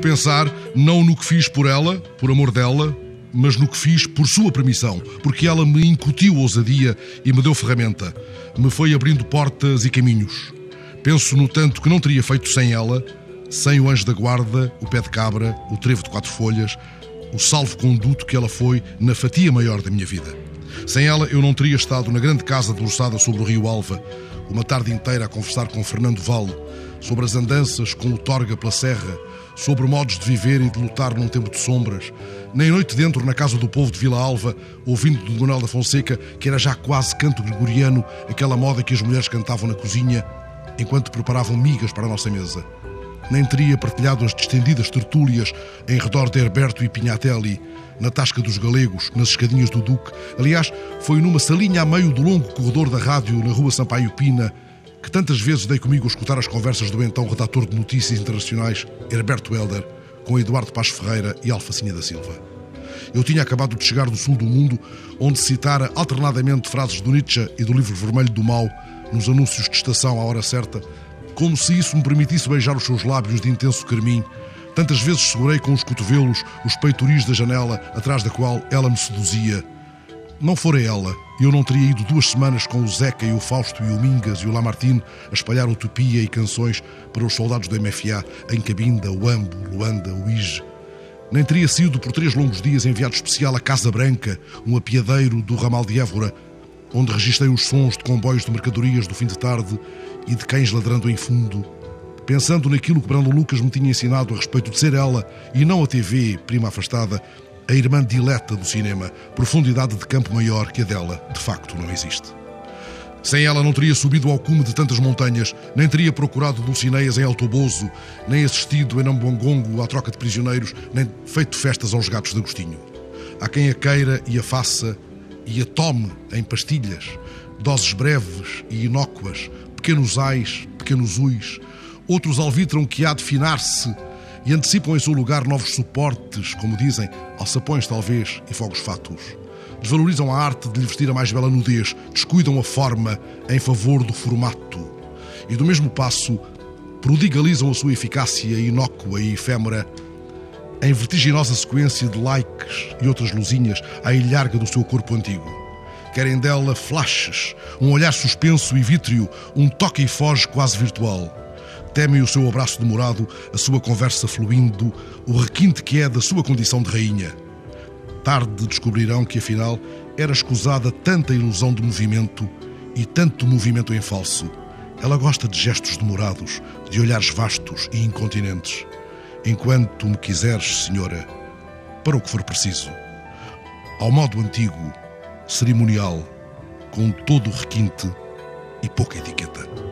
pensar não no que fiz por ela, por amor dela, mas no que fiz por sua permissão, porque ela me incutiu ousadia e me deu ferramenta, me foi abrindo portas e caminhos. Penso, no tanto, que não teria feito sem ela, sem o anjo da guarda, o pé de cabra, o trevo de quatro folhas, o salvo-conduto que ela foi na fatia maior da minha vida. Sem ela, eu não teria estado na grande casa debruçada sobre o rio Alva, uma tarde inteira a conversar com Fernando Vale, sobre as andanças com o Torga pela Serra, sobre modos de viver e de lutar num tempo de sombras, nem noite dentro na casa do povo de Vila Alva, ouvindo do Manuel da Fonseca, que era já quase canto gregoriano, aquela moda que as mulheres cantavam na cozinha, enquanto preparavam migas para a nossa mesa. Nem teria partilhado as distendidas tertúlias em redor de Herberto e Pinhatelli, na Tasca dos Galegos, nas escadinhas do Duque. Aliás, foi numa salinha a meio do longo corredor da rádio na rua Sampaio Pina que tantas vezes dei comigo a escutar as conversas do então redator de notícias internacionais, Herberto Helder, com Eduardo Paz Ferreira e Alfacinha da Silva. Eu tinha acabado de chegar do sul do mundo, onde citara alternadamente frases do Nietzsche e do livro vermelho do Mal, nos anúncios de estação à hora certa, como se isso me permitisse beijar os seus lábios de intenso carmim. Tantas vezes segurei com os cotovelos os peitoris da janela atrás da qual ela me seduzia não fora ela, eu não teria ido duas semanas com o Zeca e o Fausto e o Mingas e o Lamartine a espalhar utopia e canções para os soldados do MFA em Cabinda, Uambo, Luanda, Uige. Nem teria sido por três longos dias enviado especial à Casa Branca, um apiadeiro do ramal de Évora, onde registrei os sons de comboios de mercadorias do fim de tarde e de cães ladrando em fundo, pensando naquilo que Brando Lucas me tinha ensinado a respeito de ser ela e não a TV, prima afastada, a irmã dileta do cinema, profundidade de campo maior que a dela, de facto, não existe. Sem ela não teria subido ao cume de tantas montanhas, nem teria procurado Dulcineias em Altoboso, nem assistido em Nambuangongo à troca de prisioneiros, nem feito festas aos gatos de Agostinho. Há quem a queira e a faça e a tome em pastilhas, doses breves e inócuas, pequenos ais, pequenos uis. Outros alvitram que há de finar-se e antecipam em seu lugar novos suportes, como dizem, alçapões talvez e fogos fatos. Desvalorizam a arte de lhe vestir a mais bela nudez, descuidam a forma em favor do formato. E do mesmo passo, prodigalizam a sua eficácia inócua e efêmera em vertiginosa sequência de likes e outras luzinhas à ilharga do seu corpo antigo. Querem dela flashes, um olhar suspenso e vítreo, um toque e foge quase virtual temem o seu abraço demorado, a sua conversa fluindo, o requinte que é da sua condição de rainha. Tarde descobrirão que, afinal, era escusada tanta ilusão de movimento e tanto movimento em falso. Ela gosta de gestos demorados, de olhares vastos e incontinentes. Enquanto me quiseres, senhora, para o que for preciso. Ao modo antigo, cerimonial, com todo o requinte e pouca etiqueta.